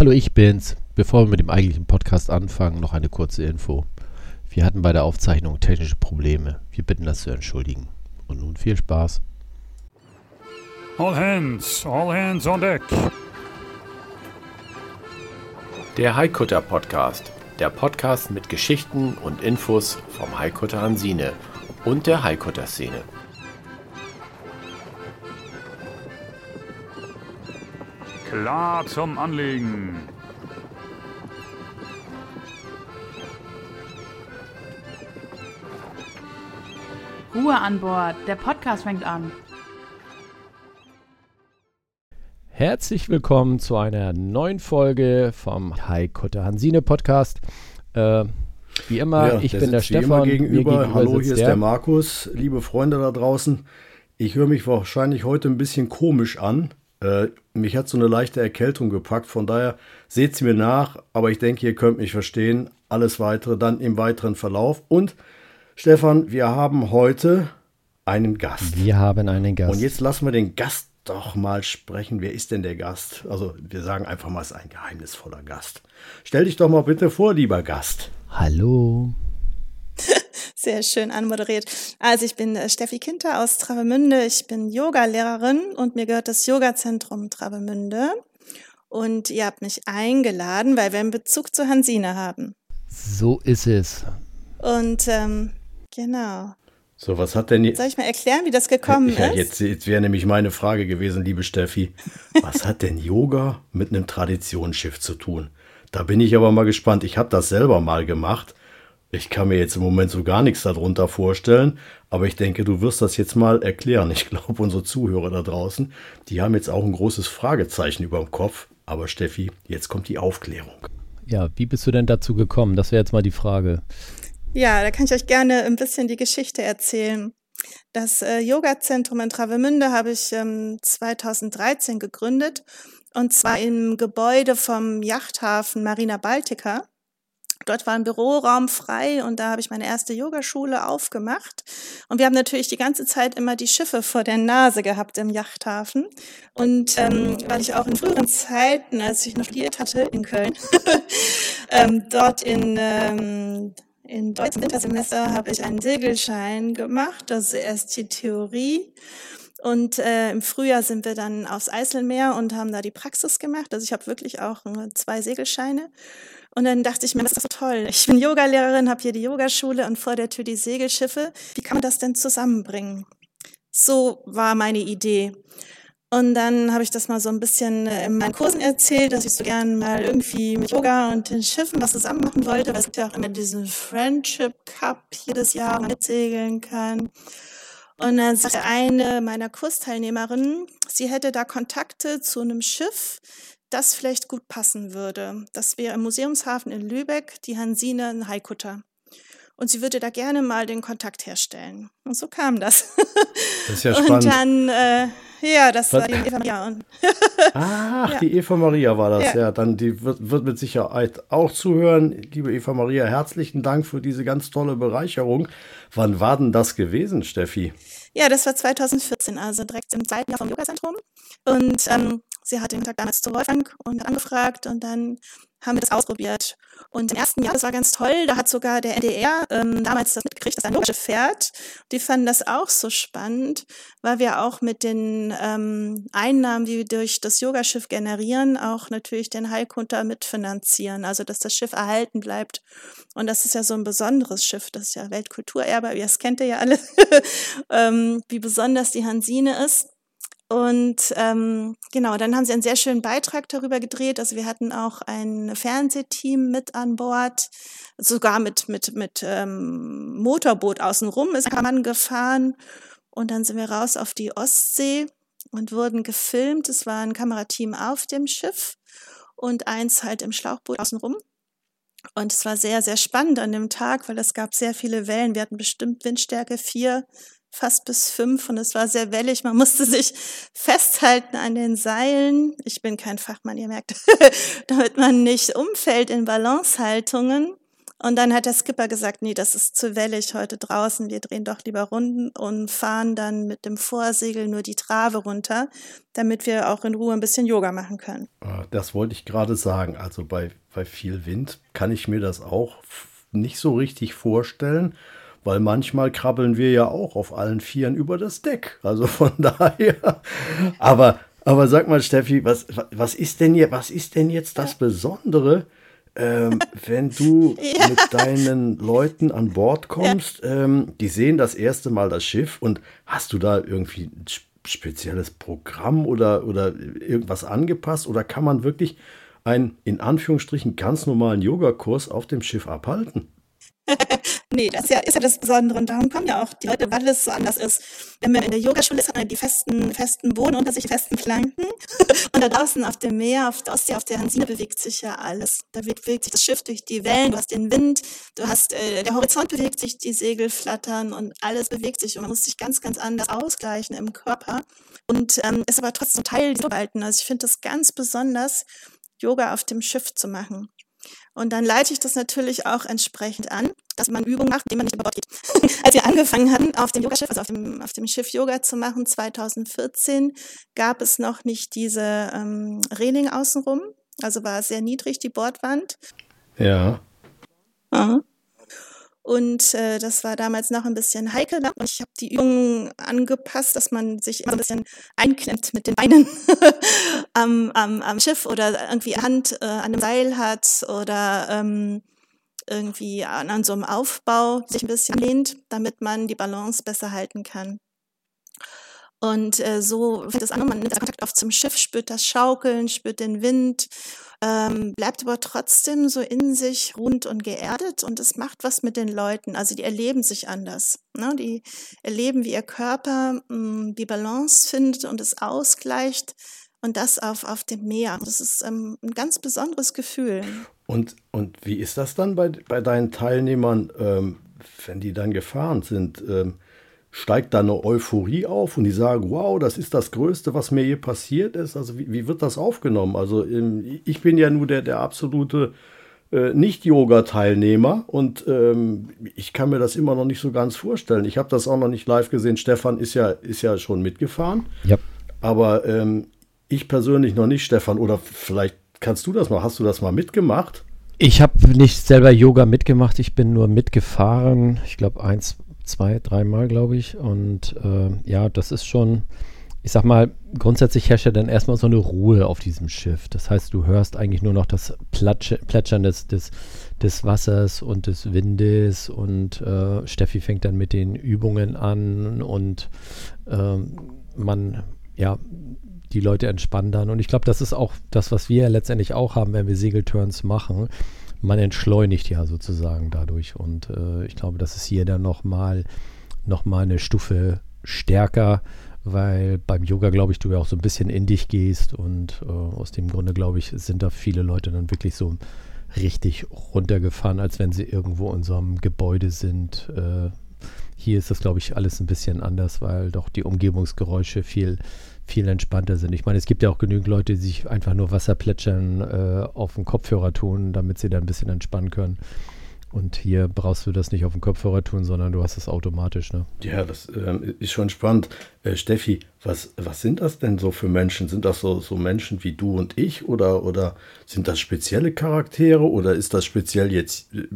Hallo, ich bin's. Bevor wir mit dem eigentlichen Podcast anfangen, noch eine kurze Info. Wir hatten bei der Aufzeichnung technische Probleme. Wir bitten das zu entschuldigen. Und nun viel Spaß. All hands, all hands on deck. Der Haikutter Podcast. Der Podcast mit Geschichten und Infos vom Haikutter Hansine und der Haikutter Szene. Klar zum Anlegen. Ruhe an Bord, der Podcast fängt an. Herzlich willkommen zu einer neuen Folge vom Haikutter Hansine Podcast. Äh, wie immer, Ja, ich der bin der Stefan. mir Gegenüber. Hallo, sitzt hier ist der Markus. Liebe Freunde da draußen, ich höre mich wahrscheinlich heute ein bisschen komisch an. Äh, mich hat so eine leichte Erkältung gepackt, von daher seht sie mir nach, aber ich denke, ihr könnt mich verstehen. Alles weitere dann im weiteren Verlauf. Und Stefan, wir haben heute einen Gast. Wir haben einen Gast. Und jetzt lassen wir den Gast doch mal sprechen. Wer ist denn der Gast? Also, wir sagen einfach mal, es ist ein geheimnisvoller Gast. Stell dich doch mal bitte vor, lieber Gast. Hallo. Sehr schön anmoderiert. Also ich bin äh, Steffi Kinter aus Travemünde. Ich bin Yoga-Lehrerin und mir gehört das Yoga-Zentrum Travemünde. Und ihr habt mich eingeladen, weil wir einen Bezug zu Hansine haben. So ist es. Und ähm, genau. So, was hat denn jetzt. Soll ich mal erklären, wie das gekommen Ja, ist? jetzt, jetzt wäre nämlich meine Frage gewesen, liebe Steffi. Was hat denn Yoga mit einem Traditionsschiff zu tun? Da bin ich aber mal gespannt. Ich habe das selber mal gemacht. Ich kann mir jetzt im Moment so gar nichts darunter vorstellen, aber ich denke, du wirst das jetzt mal erklären. Ich glaube, unsere Zuhörer da draußen, die haben jetzt auch ein großes Fragezeichen über dem Kopf. Aber Steffi, jetzt kommt die Aufklärung. Ja, wie bist du denn dazu gekommen? Das wäre jetzt mal die Frage. Ja, da kann ich euch gerne ein bisschen die Geschichte erzählen. Das äh, Yoga-Zentrum in Travemünde habe ich ähm, 2013 gegründet und zwar im Gebäude vom Yachthafen Marina Baltica. Dort war ein Büroraum frei und da habe ich meine erste Yogaschule aufgemacht. Und wir haben natürlich die ganze Zeit immer die Schiffe vor der Nase gehabt im Yachthafen. Und ähm, weil ich auch in früheren Zeiten, als ich noch studiert hatte in Köln, ähm, dort in ähm, in deutschen Wintersemester habe ich einen Segelschein gemacht, also erst die Theorie. Und äh, im Frühjahr sind wir dann aufs Eiselmeer und haben da die Praxis gemacht. Also ich habe wirklich auch äh, zwei Segelscheine. Und dann dachte ich mir, das ist doch toll. Ich bin Yogalehrerin, habe hier die Yogaschule und vor der Tür die Segelschiffe. Wie kann man das denn zusammenbringen? So war meine Idee. Und dann habe ich das mal so ein bisschen äh, in meinen Kursen erzählt, dass ich so gern mal irgendwie mit Yoga und den Schiffen was zusammen machen wollte, weil es gibt ja auch immer diesen Friendship Cup jedes Jahr, wo man mitsegeln kann. Und dann sagte eine meiner Kursteilnehmerinnen, sie hätte da Kontakte zu einem Schiff, das vielleicht gut passen würde. Das wäre im Museumshafen in Lübeck, die Hansine ein Haikutter. Und sie würde da gerne mal den Kontakt herstellen. Und so kam das. Das ist ja und spannend. dann, äh, ja, das Was- war die Eva Maria. Und Ach, Ja. die Eva Maria war das, ja. Ja. dann die wird, wird mit Sicherheit auch zuhören. Liebe Eva Maria, herzlichen Dank für diese ganz tolle Bereicherung. Wann war denn das gewesen, Steffi? Ja, das war 2014, also direkt im zweiten Jahr vom Yoga-Zentrum. Und ähm, sie hat den Kontakt damals zu Wolfgang und hat angefragt und dann haben wir das ausprobiert. Und im ersten Jahr, das war ganz toll, da hat sogar der NDR ähm, damals das mitgekriegt, dass ein Yogaschiff fährt. Die fanden das auch so spannend, weil wir auch mit den ähm, Einnahmen, die wir durch das Yogaschiff generieren, auch natürlich den Heilkunter mitfinanzieren, also dass das Schiff erhalten bleibt. Und das ist ja so ein besonderes Schiff, das ist ja Weltkulturerbe, das kennt ihr ja alle, ähm, wie besonders die Hansine ist. Und ähm, genau, dann haben sie einen sehr schönen Beitrag darüber gedreht. Also wir hatten auch ein Fernsehteam mit an Bord, sogar mit mit mit ähm, Motorboot außenrum ist Mann gefahren. Und dann sind wir raus auf die Ostsee und wurden gefilmt. Es war ein Kamerateam auf dem Schiff und eins halt im Schlauchboot außenrum. Und es war sehr, sehr spannend an dem Tag, weil es gab sehr viele Wellen. Wir hatten bestimmt Windstärke vier, fast bis fünf und es war sehr wellig. Man musste sich festhalten an den Seilen. Ich bin kein Fachmann, ihr merkt, damit man nicht umfällt in Balancehaltungen. Und dann hat der Skipper gesagt, nee, das ist zu wellig heute draußen, wir drehen doch lieber Runden und fahren dann mit dem Vorsegel nur die Trave runter, damit wir auch in Ruhe ein bisschen Yoga machen können. Ah, das wollte ich gerade sagen. Also bei, bei viel Wind kann ich mir das auch nicht so richtig vorstellen, weil manchmal krabbeln wir ja auch auf allen Vieren über das Deck. Also von daher. Aber, aber sag mal, Steffi, was, was, ist, denn hier, was ist denn jetzt das Besondere? ähm, wenn du ja. mit deinen Leuten an Bord kommst, ja. ähm, die sehen das erste Mal das Schiff und hast du da irgendwie ein spezielles Programm oder, oder irgendwas angepasst oder kann man wirklich einen in Anführungsstrichen ganz normalen Yogakurs auf dem Schiff abhalten? nee, das ist ja, ist ja das Besondere. Und darum kommen ja auch die Leute, weil es so anders ist. Wenn man in der Yogaschule ist, hat man die festen, festen Boden unter sich, festen Flanken. und da draußen auf dem Meer, auf der Ostsee, auf der Hansine bewegt sich ja alles. Da bewegt sich das Schiff durch die Wellen, du hast den Wind, du hast, äh, der Horizont bewegt sich, die Segel flattern und alles bewegt sich. Und man muss sich ganz, ganz anders ausgleichen im Körper. Und ähm, ist aber trotzdem Teil dieser Verhalten. Also ich finde das ganz besonders, Yoga auf dem Schiff zu machen. Und dann leite ich das natürlich auch entsprechend an, dass man Übungen macht, indem man nicht über Bord geht. Als wir angefangen hatten, auf dem Yogaschiff, also auf dem, auf dem Schiff Yoga zu machen, 2014, gab es noch nicht diese ähm, Reling außenrum. Also war sehr niedrig die Bordwand. Ja. Aha. Und äh, das war damals noch ein bisschen heikel. Und ich habe die Übungen angepasst, dass man sich immer ein bisschen einklemmt mit den Beinen am, am, am Schiff oder irgendwie Hand äh, an einem Seil hat oder ähm, irgendwie an, an so einem Aufbau sich ein bisschen lehnt, damit man die Balance besser halten kann. Und äh, so fängt es an, man nimmt Kontakt auf zum Schiff, spürt das Schaukeln, spürt den Wind ähm, bleibt aber trotzdem so in sich rund und geerdet und es macht was mit den Leuten. Also die erleben sich anders. Ne? Die erleben, wie ihr Körper mh, mm, die Balance findet und es ausgleicht und das auf, auf dem Meer. Das ist ähm, ein ganz besonderes Gefühl. Und, und wie ist das dann bei, bei deinen Teilnehmern, ähm, wenn die dann gefahren sind? Ähm, steigt da eine Euphorie auf und die sagen, wow, das ist das Größte, was mir je passiert ist. Also wie, wie wird das aufgenommen? Also ähm, ich bin ja nur der, der absolute äh, Nicht-Yoga-Teilnehmer und ähm, ich kann mir das immer noch nicht so ganz vorstellen. Ich habe das auch noch nicht live gesehen. Stefan ist ja, ist ja schon mitgefahren. Ja. Aber ähm, ich persönlich noch nicht, Stefan. Oder vielleicht kannst du das mal. Hast du das mal mitgemacht? Ich habe nicht selber Yoga mitgemacht. Ich bin nur mitgefahren. Ich glaube, eins, zwei, dreimal, glaube ich. Und äh, ja, das ist schon, ich sag mal, grundsätzlich herrscht ja dann erstmal so eine Ruhe auf diesem Schiff. Das heißt, du hörst eigentlich nur noch das Platsche, Plätschern des, des, des Wassers und des Windes und äh, Steffi fängt dann mit den Übungen an und äh, man, ja, die Leute entspannen dann. Und ich glaube, das ist auch das, was wir letztendlich auch haben, wenn wir Segelturns machen man entschleunigt ja sozusagen dadurch. Und äh, ich glaube, das ist hier dann nochmal noch mal eine Stufe stärker, weil beim Yoga, glaube ich, du ja auch so ein bisschen in dich gehst. Und äh, aus dem Grunde, glaube ich, sind da viele Leute dann wirklich so richtig runtergefahren, als wenn sie irgendwo in so einem Gebäude sind. Äh, hier ist das, glaube ich, alles ein bisschen anders, weil doch die Umgebungsgeräusche viel viel entspannter sind. Ich meine, es gibt ja auch genügend Leute, die sich einfach nur Wasserplätschern äh, auf den Kopfhörer tun, damit sie da ein bisschen entspannen können. Und hier brauchst du das nicht auf dem Kopfhörer tun, sondern du hast es automatisch. Ne? Ja, das ähm, ist schon spannend. Äh, Steffi, was, was sind das denn so für Menschen? Sind das so, so Menschen wie du und ich oder, oder sind das spezielle Charaktere oder ist das speziell jetzt, äh,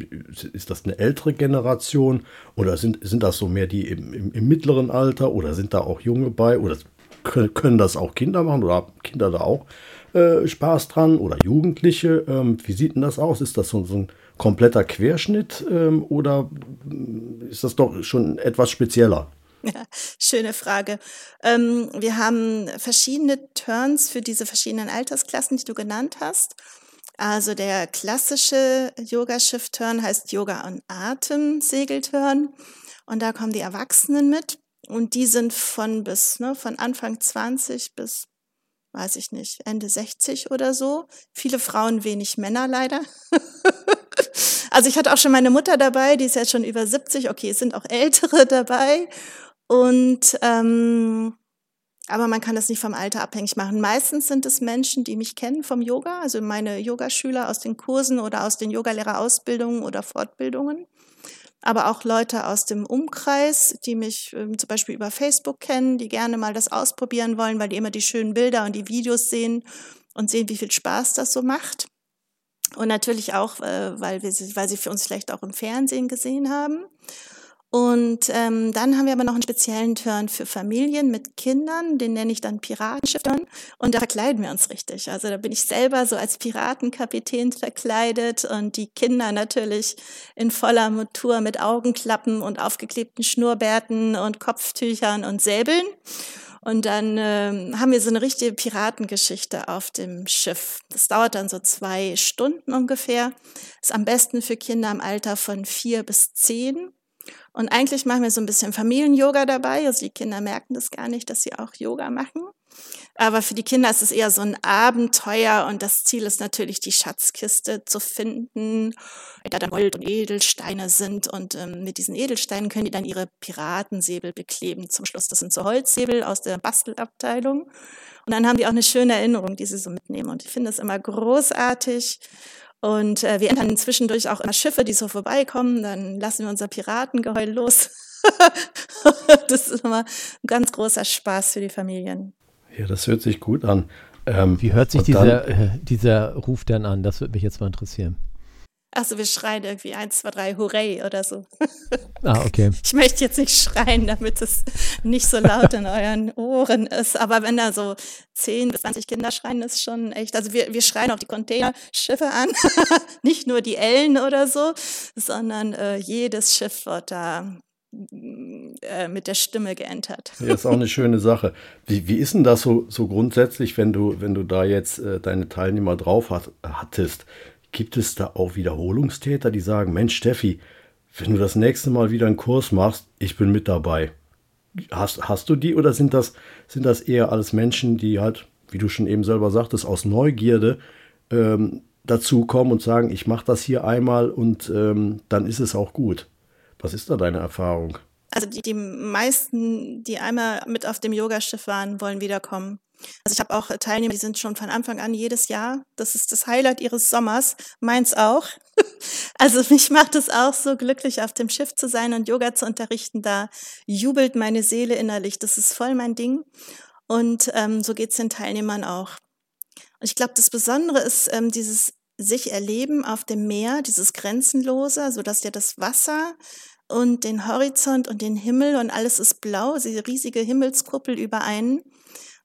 ist das eine ältere Generation oder sind, sind das so mehr die im, im, im mittleren Alter oder sind da auch Junge bei oder können das auch Kinder machen oder Kinder da auch äh, Spaß dran oder Jugendliche? Ähm, wie sieht denn das aus? Ist das so, so ein kompletter Querschnitt ähm, oder mm, ist das doch schon etwas spezieller? Ja, schöne Frage. Ähm, wir haben verschiedene Turns für diese verschiedenen Altersklassen, die du genannt hast. Also der klassische Yoga-Shift-Turn heißt Yoga- und Atem-Segelturn. Und da kommen die Erwachsenen mit. Und die sind von bis, ne, von Anfang 20 bis, weiß ich nicht, Ende 60 oder so. Viele Frauen, wenig Männer leider. also ich hatte auch schon meine Mutter dabei, die ist jetzt schon über 70. Okay, es sind auch Ältere dabei. Und ähm, Aber man kann das nicht vom Alter abhängig machen. Meistens sind es Menschen, die mich kennen vom Yoga, also meine Yogaschüler aus den Kursen oder aus den Yogalehrerausbildungen oder Fortbildungen. Aber auch Leute aus dem Umkreis, die mich ähm, zum Beispiel über Facebook kennen, die gerne mal das ausprobieren wollen, weil die immer die schönen Bilder und die Videos sehen und sehen, wie viel Spaß das so macht. Und natürlich auch, äh, weil, wir, weil sie für uns vielleicht auch im Fernsehen gesehen haben. Und ähm, dann haben wir aber noch einen speziellen Turn für Familien mit Kindern, den nenne ich dann Piratenschiff-Turn. Und da verkleiden wir uns richtig. Also da bin ich selber so als Piratenkapitän verkleidet und die Kinder natürlich in voller Montur mit Augenklappen und aufgeklebten Schnurrbärten und Kopftüchern und Säbeln. Und dann ähm, haben wir so eine richtige Piratengeschichte auf dem Schiff. Das dauert dann so zwei Stunden ungefähr. Ist am besten für Kinder im Alter von vier bis zehn. Und eigentlich machen wir so ein bisschen Familien-Yoga dabei. Also die Kinder merken das gar nicht, dass sie auch Yoga machen. Aber für die Kinder ist es eher so ein Abenteuer und das Ziel ist natürlich, die Schatzkiste zu finden, da dann Gold und Edelsteine sind. Und ähm, mit diesen Edelsteinen können die dann ihre Piratensäbel bekleben zum Schluss. Das sind so Holzsäbel aus der Bastelabteilung. Und dann haben die auch eine schöne Erinnerung, die sie so mitnehmen. Und ich finde das immer großartig. Und äh, wir entern zwischendurch auch immer Schiffe, die so vorbeikommen. Dann lassen wir unser Piratengeheul los. das ist immer ein ganz großer Spaß für die Familien. Ja, das hört sich gut an. Ähm, Wie hört sich dieser, äh, dieser Ruf denn an? Das würde mich jetzt mal interessieren. Achso, wir schreien irgendwie 1, 2, 3, Hurray oder so. Ah, okay. Ich möchte jetzt nicht schreien, damit es nicht so laut in euren Ohren ist. Aber wenn da so 10 bis 20 Kinder schreien, ist schon echt. Also wir, wir schreien auch die Containerschiffe an. nicht nur die Ellen oder so, sondern äh, jedes Schiff wird da äh, mit der Stimme geentert. Ja, ist auch eine schöne Sache. Wie, wie ist denn das so, so grundsätzlich, wenn du, wenn du da jetzt äh, deine Teilnehmer drauf hat, hattest? Gibt es da auch Wiederholungstäter, die sagen, Mensch, Steffi, wenn du das nächste Mal wieder einen Kurs machst, ich bin mit dabei. Hast, hast du die oder sind das, sind das eher alles Menschen, die halt, wie du schon eben selber sagtest, aus Neugierde ähm, dazukommen und sagen, ich mache das hier einmal und ähm, dann ist es auch gut? Was ist da deine Erfahrung? Also die, die meisten, die einmal mit auf dem Yogaschiff waren, wollen wiederkommen. Also ich habe auch Teilnehmer, die sind schon von Anfang an jedes Jahr. Das ist das Highlight ihres Sommers. Meins auch. Also mich macht es auch so glücklich, auf dem Schiff zu sein und Yoga zu unterrichten. Da jubelt meine Seele innerlich. Das ist voll mein Ding. Und ähm, so geht es den Teilnehmern auch. Und ich glaube, das Besondere ist ähm, dieses sich erleben auf dem Meer, dieses Grenzenlose, so dass ja das Wasser und den Horizont und den Himmel und alles ist blau, diese riesige Himmelskuppel über einen.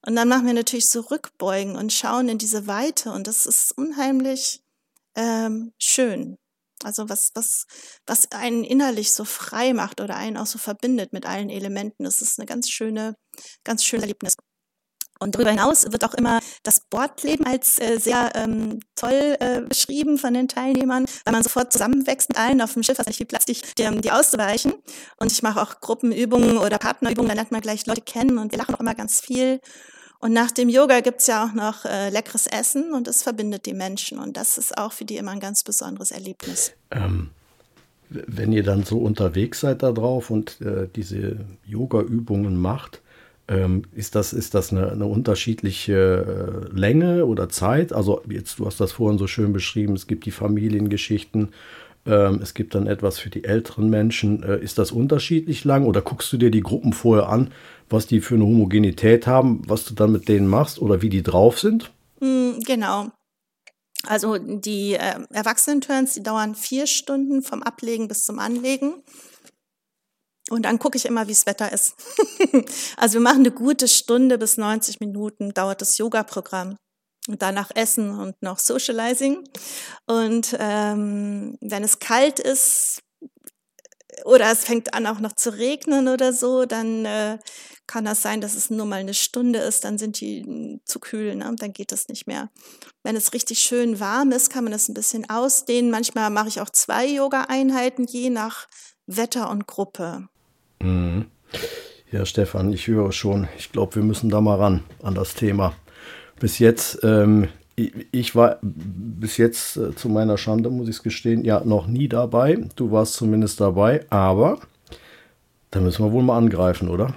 Und dann machen wir natürlich so Rückbeugen und schauen in diese Weite und das ist unheimlich ähm, schön. Also was, was, was einen innerlich so frei macht oder einen auch so verbindet mit allen Elementen. Das ist eine ganz schöne, ganz schöne Erlebnis. Und darüber hinaus wird auch immer das Bordleben als äh, sehr ähm, toll äh, beschrieben von den Teilnehmern, weil man sofort zusammenwächst mit allen auf dem Schiff, hast nicht viel Platz, dich, dir, die auszuweichen. Und ich mache auch Gruppenübungen oder Partnerübungen, da lernt man gleich Leute kennen und wir lachen auch immer ganz viel. Und nach dem Yoga gibt's ja auch noch äh, leckeres Essen und es verbindet die Menschen. Und das ist auch für die immer ein ganz besonderes Erlebnis. Ähm, wenn ihr dann so unterwegs seid da drauf und äh, diese Yoga-Übungen macht, ähm, ist das, ist das eine, eine unterschiedliche äh, Länge oder Zeit? Also jetzt, du hast das vorhin so schön beschrieben, es gibt die Familiengeschichten, ähm, es gibt dann etwas für die älteren Menschen. Äh, ist das unterschiedlich lang oder guckst du dir die Gruppen vorher an, was die für eine Homogenität haben, was du dann mit denen machst oder wie die drauf sind? Mm, genau. Also die äh, Erwachsenen-Turns, die dauern vier Stunden vom Ablegen bis zum Anlegen. Und dann gucke ich immer, wie das Wetter ist. also wir machen eine gute Stunde bis 90 Minuten dauert das Yoga-Programm. Und danach Essen und noch Socializing. Und ähm, wenn es kalt ist oder es fängt an auch noch zu regnen oder so, dann äh, kann das sein, dass es nur mal eine Stunde ist, dann sind die hm, zu kühl, ne? dann geht das nicht mehr. Wenn es richtig schön warm ist, kann man das ein bisschen ausdehnen. Manchmal mache ich auch zwei Yoga-Einheiten, je nach Wetter und Gruppe. Mhm. Ja, Stefan, ich höre schon. Ich glaube, wir müssen da mal ran an das Thema. Bis jetzt, ähm, ich, war bis jetzt äh, zu meiner Schande, muss ich es gestehen, ja, noch nie dabei. Du warst zumindest dabei, aber da müssen wir wohl mal angreifen, oder?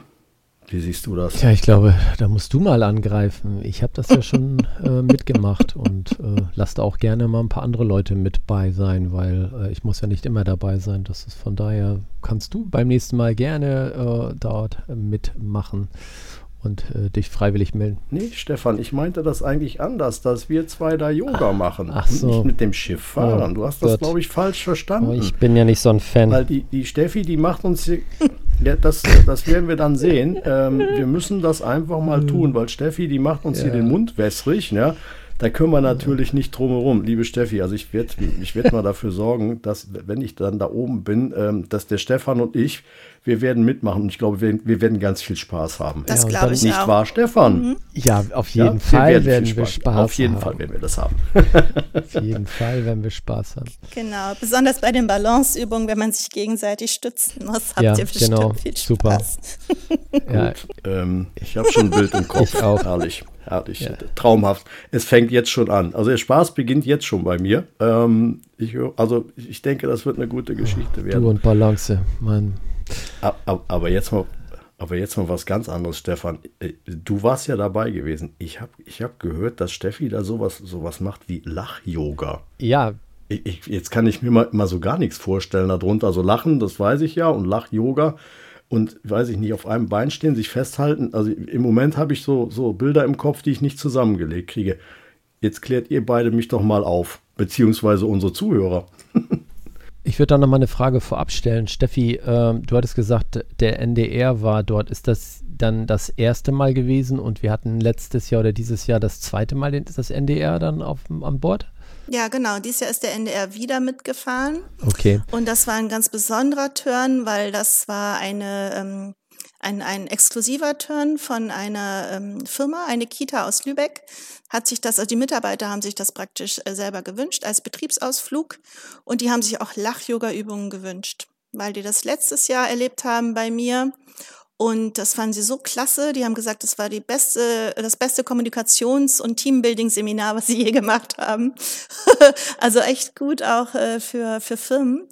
Wie siehst du das? Tja, ich glaube, da musst du mal angreifen. Ich habe das ja schon äh, mitgemacht und äh, lass da auch gerne mal ein paar andere Leute mit bei sein, weil äh, ich muss ja nicht immer dabei sein. Das ist von daher kannst du beim nächsten Mal gerne äh, dort mitmachen und äh, dich freiwillig melden. Nee, Stefan, ich meinte das eigentlich anders, dass wir zwei da Yoga ach, machen ach so. und nicht mit dem Schiff fahren. Oh, du hast das, glaube ich, falsch verstanden. Aber ich bin ja nicht so ein Fan. Weil die, die Steffi, die macht uns hier, ja, das, das werden wir dann sehen. Ähm, wir müssen das einfach mal tun, weil Steffi, die macht uns hier Ja. den Mund wässrig. Ne? Da können wir natürlich nicht drum herum. Liebe Steffi, also ich werde ich werd mal dafür sorgen, dass, wenn ich dann da oben bin, ähm, dass der Stefan und ich, wir werden mitmachen. Und ich glaube, wir, wir werden ganz viel Spaß haben. Das Ja, glaube ich Nicht auch. wahr, Stefan? ja, auf Ja, jeden Fall werden viel wir Spaß Auf jeden haben. Fall werden wir das haben. Auf jeden Fall werden wir Spaß haben. Genau, besonders bei den Balanceübungen, wenn man sich gegenseitig stützen muss, habt Ja, ihr bestimmt genau. viel Super. Spaß. Ja, Ähm, ich habe schon ein Bild im Kopf. Ich auch. Herrlich, herrlich. Traumhaft. Es fängt jetzt schon an. Also der Spaß beginnt jetzt schon bei mir. Ähm, ich, also ich denke, das wird eine gute Geschichte du werden. und Balance, Mann. Aber jetzt mal, aber jetzt mal was ganz anderes, Stefan. Äh, Du warst ja dabei gewesen. Ich habe ich hab gehört, dass Steffi da sowas, sowas macht wie Lach-Yoga. Ja, Ich, ich, jetzt kann ich mir mal, mal so gar nichts vorstellen darunter. Also Lachen, das weiß ich ja, und Lach-Yoga und weiß ich nicht, auf einem Bein stehen, sich festhalten. Also im Moment habe ich so, so Bilder im Kopf, die ich nicht zusammengelegt kriege. Jetzt klärt ihr beide mich doch mal auf, beziehungsweise unsere Zuhörer. Ich würde da nochmal eine Frage vorab stellen. Steffi, ähm, du hattest gesagt, der NDR war dort. Ist das dann das erste Mal gewesen und wir hatten letztes Jahr oder dieses Jahr das zweite Mal das NDR dann auf, an Bord? Ja, genau. Dieses Jahr ist der NDR wieder mitgefahren. Okay. Und das war ein ganz besonderer Turn, weil das war eine, ähm, ein, ein exklusiver Turn von einer ähm, Firma, eine Kita aus Lübeck. Hat sich das, also die Mitarbeiter haben sich das praktisch äh, selber gewünscht als Betriebsausflug. Und die haben sich auch Lach-Yoga-Übungen gewünscht, weil die das letztes Jahr erlebt haben bei mir. Und das fanden sie so klasse. Die haben gesagt, das war die beste, das beste Kommunikations- und Teambuilding-Seminar, was sie je gemacht haben. also echt gut auch äh, für, für Firmen.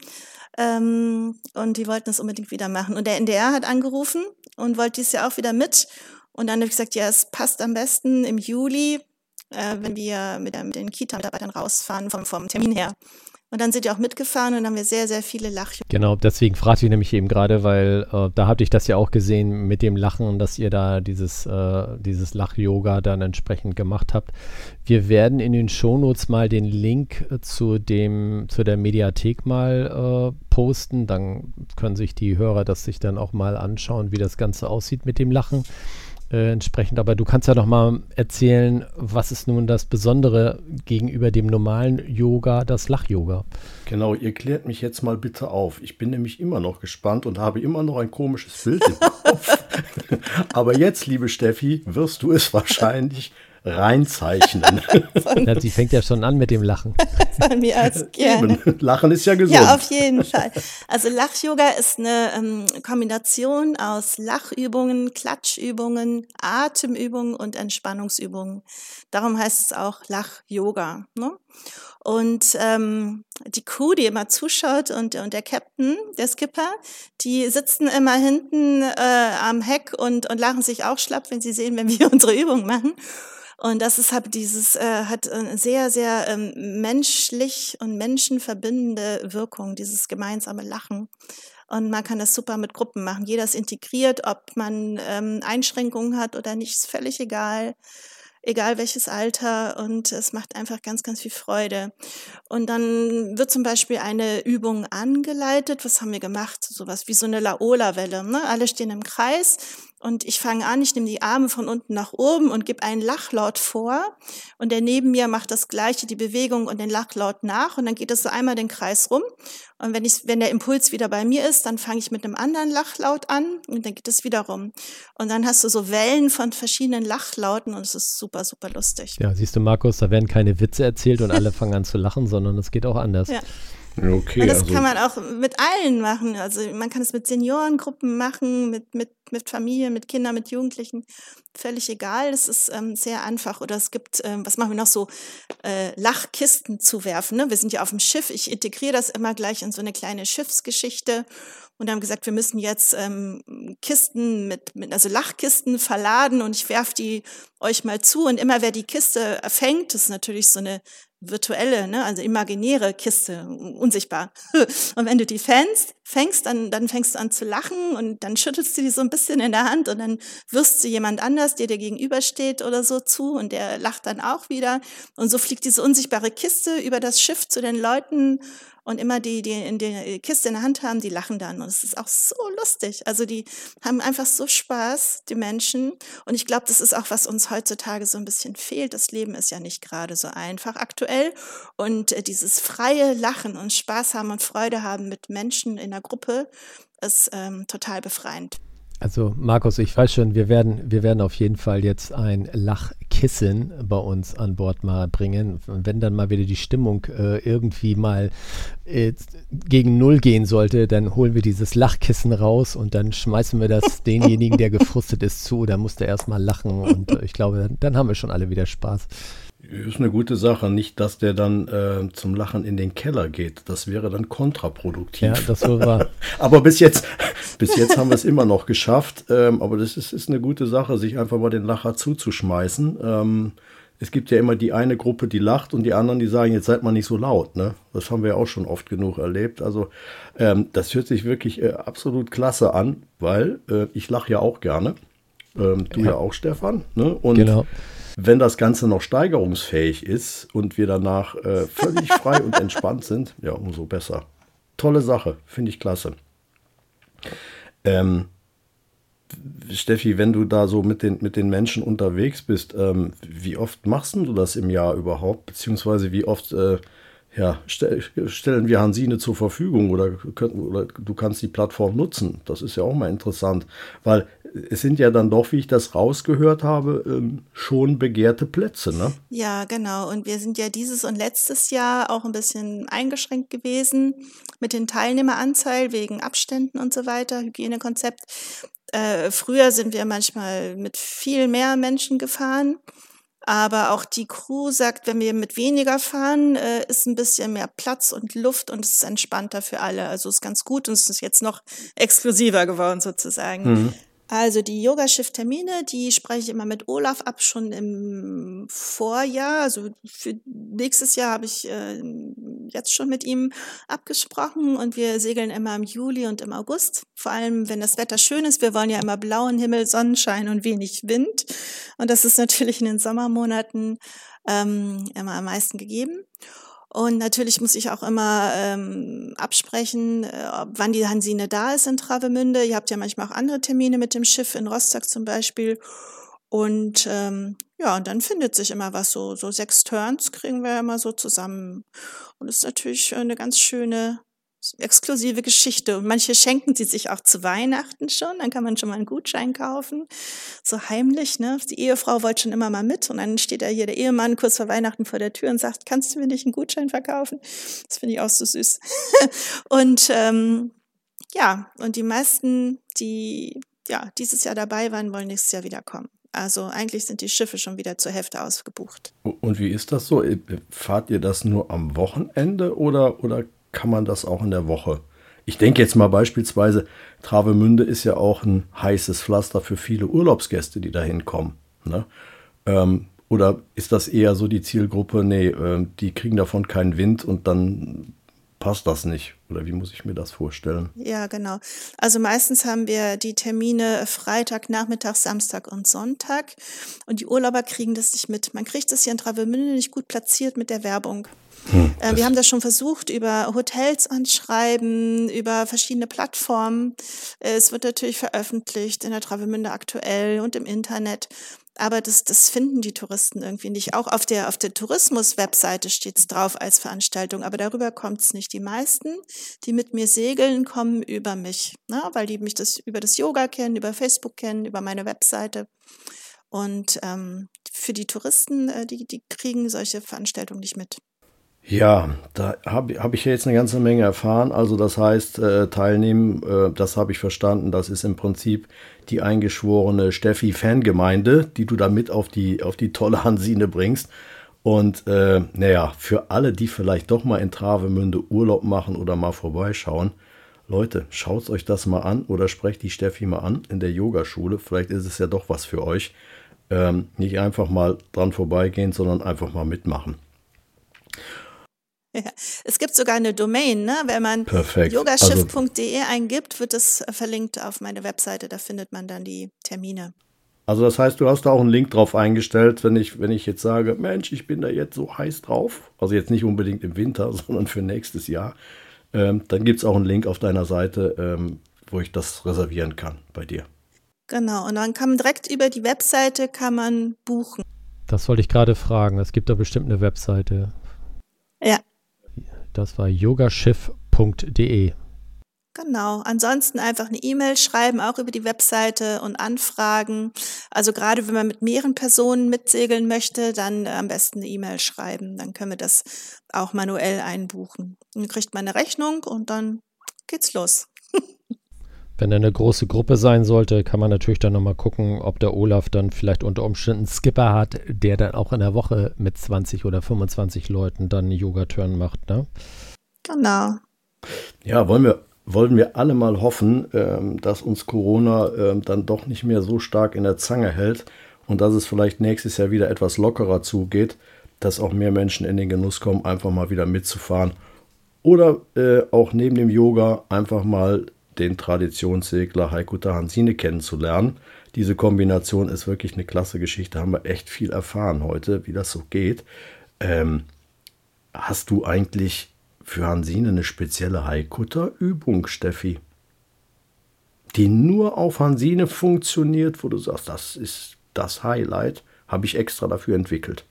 Ähm, und die wollten es unbedingt wieder machen. Und der NDR hat angerufen und wollte dieses Jahr auch wieder mit. Und dann habe ich gesagt, ja, es passt am besten im Juli, äh, wenn wir mit, der, mit den Kita-Mitarbeitern rausfahren vom, vom Termin her. Und dann sind die auch mitgefahren und haben wir sehr, sehr viele Lach Genau, deswegen fragte ich nämlich eben gerade, weil äh, da hatte ich das ja auch gesehen mit dem Lachen, dass ihr da dieses, äh, dieses Lach-Yoga dann entsprechend gemacht habt. Wir werden in den Shownotes mal den Link äh, zu dem, zu der Mediathek mal äh, posten. Dann können sich die Hörer das sich dann auch mal anschauen, wie das Ganze aussieht mit dem Lachen. Äh, entsprechend, aber du kannst ja noch mal erzählen, was ist nun das Besondere gegenüber dem normalen Yoga, das Lach-Yoga? Genau, ihr klärt mich jetzt mal bitte auf. Ich bin nämlich immer noch gespannt und habe immer noch ein komisches Bild im Kopf. Aber jetzt, liebe Steffi, wirst du es wahrscheinlich reinzeichnen. Sie fängt ja schon an mit dem Lachen. von mir aus gerne. Lachen ist ja gesund. Ja, auf jeden Fall. Also Lach-Yoga ist eine ähm, Kombination aus Lachübungen, Klatschübungen, Atemübungen und Entspannungsübungen. Darum heißt es auch Lach-Yoga. Ne? Und ähm, die Crew, die immer zuschaut und, und der Captain, der Skipper, die sitzen immer hinten äh, am Heck und, und lachen sich auch schlapp, wenn sie sehen, wenn wir unsere Übung machen. Und das ist halt dieses, äh, hat eine sehr, sehr ähm, menschlich und menschenverbindende Wirkung, dieses gemeinsame Lachen. Und man kann das super mit Gruppen machen. Jeder ist integriert, ob man ähm, Einschränkungen hat oder nicht, ist völlig egal. Egal welches Alter und es macht einfach ganz, ganz viel Freude. Und dann wird zum Beispiel eine Übung angeleitet. Was haben wir gemacht? Sowas wie so eine Laola-Welle. Ne? Alle stehen im Kreis und ich fange an, ich nehme die Arme von unten nach oben und gebe einen Lachlaut vor. Und der neben mir macht das gleiche, die Bewegung und den Lachlaut nach. Und dann geht es so einmal den Kreis rum. Und wenn, ich, wenn der Impuls wieder bei mir ist, dann fange ich mit einem anderen Lachlaut an und dann geht es wieder rum. Und dann hast du so Wellen von verschiedenen Lachlauten und es ist super, super lustig. Ja, siehst du, Markus, da werden keine Witze erzählt und alle fangen an zu lachen, sondern es geht auch anders. Ja. Okay, Und das also kann man auch mit allen machen. Also man kann es mit Seniorengruppen machen, mit, mit, mit Familien, mit Kindern, mit Jugendlichen. Völlig egal. Es ist ähm, sehr einfach. Oder es gibt, ähm, was machen wir noch so, äh, Lachkisten zu werfen. Ne? Wir sind ja auf dem Schiff. Ich integriere das immer gleich in so eine kleine Schiffsgeschichte und haben gesagt, wir müssen jetzt ähm, Kisten mit, mit, also Lachkisten verladen und ich werf die euch mal zu. Und immer wer die Kiste fängt, das ist natürlich so eine virtuelle, ne, also imaginäre Kiste, unsichtbar. Und wenn du die fängst, fängst, dann, dann fängst du an zu lachen und dann schüttelst du die so ein bisschen in der Hand und dann wirst du jemand anders, der dir gegenübersteht oder so zu und der lacht dann auch wieder. Und so fliegt diese unsichtbare Kiste über das Schiff zu den Leuten und immer die, die in der Kiste in der Hand haben, die lachen dann. Und es ist auch so lustig. Also die haben einfach so Spaß, die Menschen. Und ich glaube, das ist auch, was uns heutzutage so ein bisschen fehlt. Das Leben ist ja nicht gerade so einfach aktuell. Und äh, dieses freie Lachen und Spaß haben und Freude haben mit Menschen in der Gruppe ist ähm, total befreiend. Also Markus, ich weiß schon, wir werden, wir werden auf jeden Fall jetzt ein Lachkissen bei uns an Bord mal bringen. Wenn dann mal wieder die Stimmung äh, irgendwie mal äh, gegen Null gehen sollte, dann holen wir dieses Lachkissen raus und dann schmeißen wir das denjenigen, der gefrustet ist, zu. Da muss der erstmal lachen und äh, ich glaube, dann, dann haben wir schon alle wieder Spaß. Ist eine gute Sache. Nicht, dass der dann äh, zum Lachen in den Keller geht. Das wäre dann kontraproduktiv. Ja, das wohl wahr. aber bis jetzt, bis jetzt haben wir es immer noch geschafft. Ähm, aber das ist, ist eine gute Sache, sich einfach mal den Lacher zuzuschmeißen. Ähm, es gibt ja immer die eine Gruppe, die lacht und die anderen, die sagen, jetzt seid mal nicht so laut. Ne? Das haben wir auch schon oft genug erlebt. Also ähm, das hört sich wirklich äh, absolut klasse an, weil äh, ich lache ja auch gerne. Ähm, du ja. ja auch, Stefan. Ne? Und Genau. wenn das Ganze noch steigerungsfähig ist und wir danach äh, völlig frei und entspannt sind, ja, umso besser. Tolle Sache, finde ich klasse. Ähm, Steffi, wenn du da so mit den, mit den Menschen unterwegs bist, ähm, wie oft machst du das im Jahr überhaupt? Beziehungsweise wie oft äh, ja, stell, stellen wir Hansine zur Verfügung oder, können, oder du kannst die Plattform nutzen? Das ist ja auch mal interessant, weil es sind ja dann doch, wie ich das rausgehört habe, ähm, schon begehrte Plätze, ne? Ja, genau. Und wir sind ja dieses und letztes Jahr auch ein bisschen eingeschränkt gewesen mit den Teilnehmeranzahl wegen Abständen und so weiter, Hygienekonzept. Äh, früher sind wir manchmal mit viel mehr Menschen gefahren. Aber auch die Crew sagt, wenn wir mit weniger fahren, äh, ist ein bisschen mehr Platz und Luft und es ist entspannter für alle. Also ist ganz gut und es ist jetzt noch exklusiver geworden sozusagen. Mhm. Also die Yoga-Shift-Termine, die spreche ich immer mit Olaf ab, schon im Vorjahr. Also für nächstes Jahr habe ich äh, jetzt schon mit ihm abgesprochen und wir segeln immer im Juli und im August. Vor allem, wenn das Wetter schön ist. Wir wollen ja immer blauen Himmel, Sonnenschein und wenig Wind. Und das ist natürlich in den Sommermonaten ähm, immer am meisten gegeben. Und natürlich muss ich auch immer ähm, absprechen, äh, wann die Hansine da ist in Travemünde. Ihr habt ja manchmal auch andere Termine mit dem Schiff in Rostock zum Beispiel. Und ähm, ja, und dann findet sich immer was. So, so sechs Turns kriegen wir immer so zusammen. Und das ist natürlich eine ganz schöne exklusive Geschichte. Und manche schenken sie sich auch zu Weihnachten schon. Dann kann man schon mal einen Gutschein kaufen. So heimlich, ne? Die Ehefrau wollte schon immer mal mit. Und dann steht da hier der Ehemann kurz vor Weihnachten vor der Tür und sagt, kannst du mir nicht einen Gutschein verkaufen? Das finde ich auch so süß. und ähm, ja, und die meisten, die ja dieses Jahr dabei waren, wollen nächstes Jahr wiederkommen. Also eigentlich sind die Schiffe schon wieder zur Hälfte ausgebucht. Und wie ist das so? Fahrt ihr das nur am Wochenende oder, oder kann man das auch in der Woche? Ich denke jetzt mal beispielsweise, Travemünde ist ja auch ein heißes Pflaster für viele Urlaubsgäste, die da hinkommen. Ne? Ähm, oder ist das eher so die Zielgruppe, nee, äh, die kriegen davon keinen Wind und dann passt das nicht? Oder wie muss ich mir das vorstellen? Ja, genau. Also meistens haben wir die Termine Freitag, Nachmittag, Samstag und Sonntag. Und die Urlauber kriegen das nicht mit. Man kriegt das hier in Travemünde nicht gut platziert mit der Werbung. Hm, äh, wir haben das schon versucht über Hotels anschreiben, über verschiedene Plattformen. Äh, es wird natürlich veröffentlicht in der Travemünde aktuell und im Internet. Aber das, das finden die Touristen irgendwie nicht. Auch auf der, auf der Tourismus-Webseite steht es drauf als Veranstaltung, aber darüber kommt es nicht. Die meisten, die mit mir segeln, kommen über mich, ne? weil die mich das über das Yoga kennen, über Facebook kennen, über meine Webseite. Und ähm, für die Touristen, äh, die, die kriegen solche Veranstaltungen nicht mit. Ja, da habe hab ich jetzt eine ganze Menge erfahren. Also das heißt, äh, teilnehmen, äh, das habe ich verstanden, das ist im Prinzip die eingeschworene Steffi-Fangemeinde, die du da mit auf die, auf die tolle Hansine bringst. Und äh, naja, für alle, die vielleicht doch mal in Travemünde Urlaub machen oder mal vorbeischauen, Leute, schaut euch das mal an oder sprecht die Steffi mal an in der Yogaschule. Vielleicht ist es ja doch was für euch. Ähm, nicht einfach mal dran vorbeigehen, sondern einfach mal mitmachen. Ja, es gibt sogar eine Domain, ne? wenn man Perfekt. yogaschiff.de also, eingibt, wird es verlinkt auf meine Webseite, da findet man dann die Termine. Also das heißt, du hast da auch einen Link drauf eingestellt, wenn ich, wenn ich jetzt sage, Mensch, ich bin da jetzt so heiß drauf, also jetzt nicht unbedingt im Winter, sondern für nächstes Jahr, ähm, dann gibt es auch einen Link auf deiner Seite, ähm, wo ich das reservieren kann bei dir. Genau, und dann kann man direkt über die Webseite kann man buchen. Das wollte ich gerade fragen. Es gibt da bestimmt eine Webseite. Ja. Das war yogaschiff.de. Genau. Ansonsten einfach eine E-Mail schreiben, auch über die Webseite und anfragen. Also gerade wenn man mit mehreren Personen mitsegeln möchte, dann am besten eine E-Mail schreiben. Dann können wir das auch manuell einbuchen. Dann kriegt man eine Rechnung und dann geht's los. Wenn eine große Gruppe sein sollte, kann man natürlich dann nochmal gucken, ob der Olaf dann vielleicht unter Umständen einen Skipper hat, der dann auch in der Woche mit 20 oder 25 Leuten dann einen Yoga-Turn macht, ne? Genau. Ja, wollen wir, wollen wir alle mal hoffen, ähm, dass uns Corona ähm, dann doch nicht mehr so stark in der Zange hält und dass es vielleicht nächstes Jahr wieder etwas lockerer zugeht, dass auch mehr Menschen in den Genuss kommen, einfach mal wieder mitzufahren. Oder äh, auch neben dem Yoga einfach mal den Traditionssegler Heiko Hansine kennenzulernen. Diese Kombination ist wirklich eine klasse Geschichte. Haben wir echt viel erfahren heute, wie das so geht. Ähm, hast du eigentlich für Hansine eine spezielle Haikutter-Übung, Steffi? Die nur auf Hansine funktioniert, wo du sagst, das ist das Highlight, habe ich extra dafür entwickelt.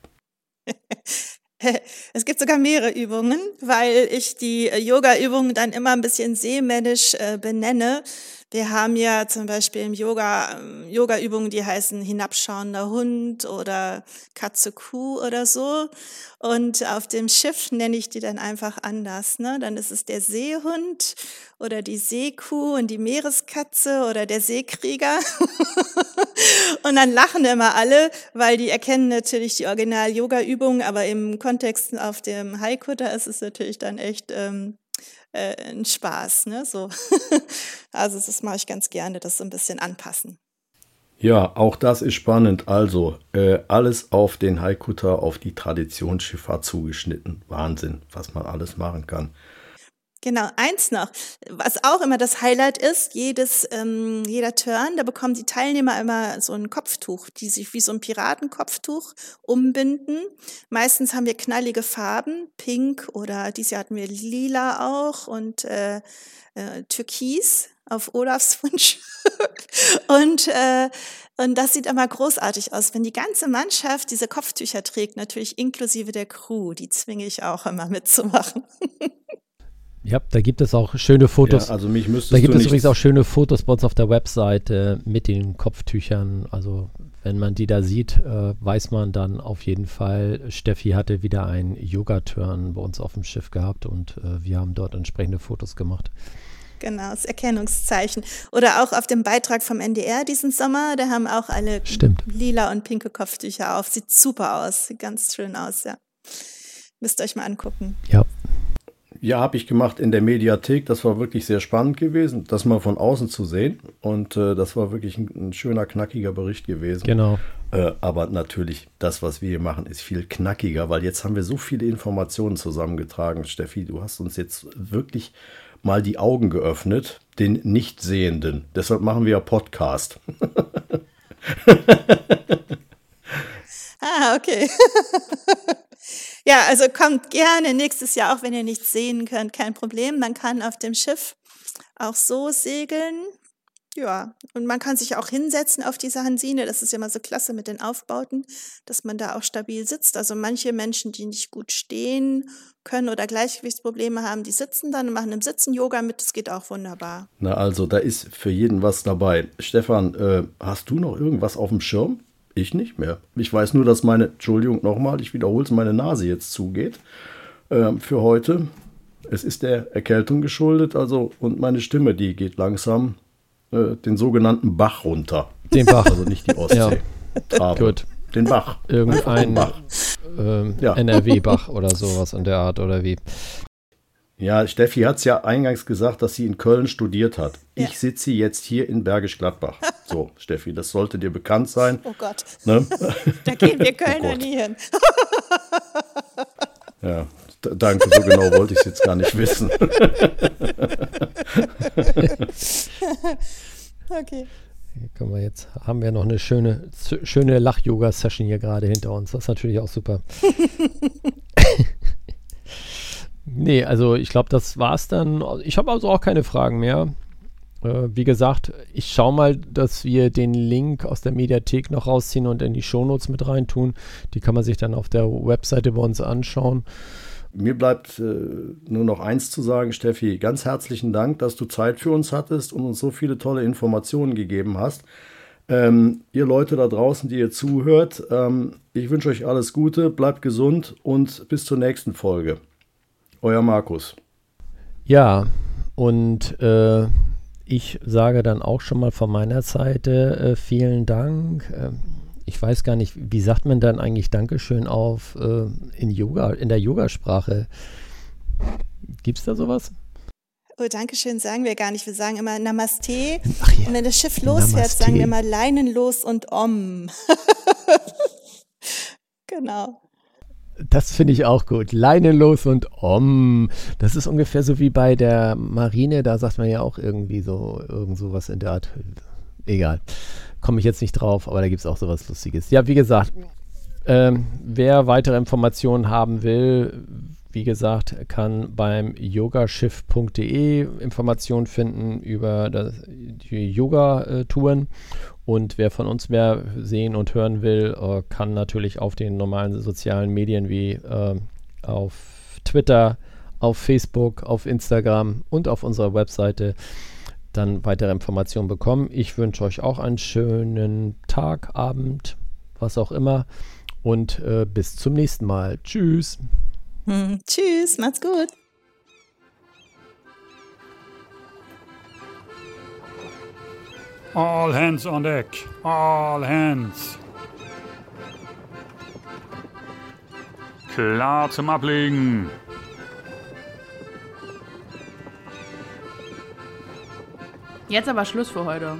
Es gibt sogar mehrere Übungen, weil ich die äh, Yoga-Übungen dann immer ein bisschen seemännisch äh, benenne. Wir haben ja zum Beispiel im Yoga ähm, Yoga-Übungen, die heißen hinabschauender Hund oder Katze Kuh oder so. Und auf dem Schiff nenne ich die dann einfach anders. Ne? Dann ist es der Seehund oder die Seekuh und die Meereskatze oder der Seekrieger. und dann lachen immer alle, weil die erkennen natürlich die Original-Yoga-Übungen, aber im Kontext auf dem Haiku, ist es natürlich dann echt ähm, äh, ein Spaß. Ne? So. also das mache ich ganz gerne, das so ein bisschen anpassen. Ja, auch das ist spannend. Also äh, alles auf den Haikutter, auf die Traditionsschifffahrt zugeschnitten. Wahnsinn, was man alles machen kann. Genau, eins noch, was auch immer das Highlight ist, jedes, ähm, jeder Turn, da bekommen die Teilnehmer immer so ein Kopftuch, die sich wie so ein Piratenkopftuch umbinden. Meistens haben wir knallige Farben, pink oder dieses Jahr hatten wir lila auch und äh, äh, türkis auf Olafs Wunsch. und, äh, und das sieht immer großartig aus, wenn die ganze Mannschaft diese Kopftücher trägt, natürlich inklusive der Crew. Die zwinge ich auch immer mitzumachen. Ja, da gibt es auch schöne Fotos. Ja, also mich müsstest da gibt du es übrigens auch schöne Fotos bei uns auf der Webseite mit den Kopftüchern. Also wenn man die da sieht, äh, weiß man dann auf jeden Fall, Steffi hatte wieder einen Yoga-Turn bei uns auf dem Schiff gehabt und äh, wir haben dort entsprechende Fotos gemacht. Genau, das Erkennungszeichen. Oder auch auf dem Beitrag vom NDR diesen Sommer, da haben auch alle Stimmt. lila und pinke Kopftücher auf. Sieht super aus, sieht ganz schön aus, ja. Müsst ihr euch mal angucken. Ja. Ja, habe ich gemacht in der Mediathek. Das war wirklich sehr spannend gewesen, das mal von außen zu sehen. Und äh, das war wirklich ein, ein, schöner, knackiger Bericht gewesen. Genau. Äh, aber natürlich, das, was wir hier machen, ist viel knackiger, weil jetzt haben wir so viele Informationen zusammengetragen. Steffi, du hast uns jetzt wirklich mal die Augen geöffnet, den Nichtsehenden. Deshalb machen wir ja Podcast. ah, okay. Ja, also kommt gerne nächstes Jahr, auch wenn ihr nichts sehen könnt, kein Problem. Man kann auf dem Schiff auch so segeln. Ja, und man kann sich auch hinsetzen auf diese Hansine. Das ist ja immer so klasse mit den Aufbauten, dass man da auch stabil sitzt. Also manche Menschen, die nicht gut stehen können oder Gleichgewichtsprobleme haben, die sitzen dann und machen im Sitzen Yoga mit. Das geht auch wunderbar. Na also, da ist für jeden was dabei. Stefan, äh, hast du noch irgendwas auf dem Schirm? Ich nicht mehr. Ich weiß nur, dass meine, Entschuldigung nochmal, ich wiederhole es, meine Nase jetzt zugeht. ähm, für heute. Es ist der Erkältung geschuldet, also und meine Stimme, die geht langsam äh, den sogenannten Bach runter. Den Bach. Also nicht die Ostsee. Ja. Gut. Den Bach. Irgendein Bach. ähm, Ja. NRW-Bach oder sowas in der Art oder wie. Ja, Steffi hat es ja eingangs gesagt, dass sie in Köln studiert hat. Ja. Ich sitze jetzt hier in Bergisch Gladbach. So, Steffi, das sollte dir bekannt sein. Oh Gott, Ne? da gehen wir Kölner Gott. nie hin. Ja, danke, so genau wollte ich es jetzt gar nicht wissen. Okay. Hier können wir jetzt, haben wir noch eine schöne, schöne Lach-Yoga-Session hier gerade hinter uns. Das ist natürlich auch super. Nee, also ich glaube, das war's dann. Ich habe also auch keine Fragen mehr. Äh, wie gesagt, ich schaue mal, dass wir den Link aus der Mediathek noch rausziehen und in die Shownotes mit reintun. Die kann man sich dann auf der Webseite bei uns anschauen. Mir bleibt äh, nur noch eins zu sagen, Steffi. Ganz herzlichen Dank, dass du Zeit für uns hattest und uns so viele tolle Informationen gegeben hast. Ähm, ihr Leute da draußen, die ihr zuhört, ähm, ich wünsche euch alles Gute, bleibt gesund und bis zur nächsten Folge. Euer Markus. Ja, und äh, ich sage dann auch schon mal von meiner Seite äh, vielen Dank. Ähm, ich weiß gar nicht, wie sagt man dann eigentlich Dankeschön auf äh, in Yoga, in der Yogasprache? Gibt es da sowas? Oh, Dankeschön sagen wir gar nicht. Wir sagen immer Namaste. Ach ja. Und wenn das Schiff losfährt, Namaste. sagen wir immer leinenlos und Om. genau. Das finde ich auch gut. Leinenlos und Om. Das ist ungefähr so wie bei der Marine, da sagt man ja auch irgendwie so, irgend sowas in der Art. Egal. Komme ich jetzt nicht drauf, aber da gibt es auch sowas Lustiges. Ja, wie gesagt, ähm, wer weitere Informationen haben will, wie gesagt, kann beim yogaschiff.de Informationen finden über das, die Yoga-Touren. Und wer von uns mehr sehen und hören will, äh, kann natürlich auf den normalen sozialen Medien wie äh, auf Twitter, auf Facebook, auf Instagram und auf unserer Webseite dann weitere Informationen bekommen. Ich wünsche euch auch einen schönen Tag, Abend, was auch immer. Und äh, bis zum nächsten Mal. Tschüss. Hm, tschüss, macht's gut. All hands on deck. All hands. Klar zum Ablegen. Jetzt aber Schluss für heute.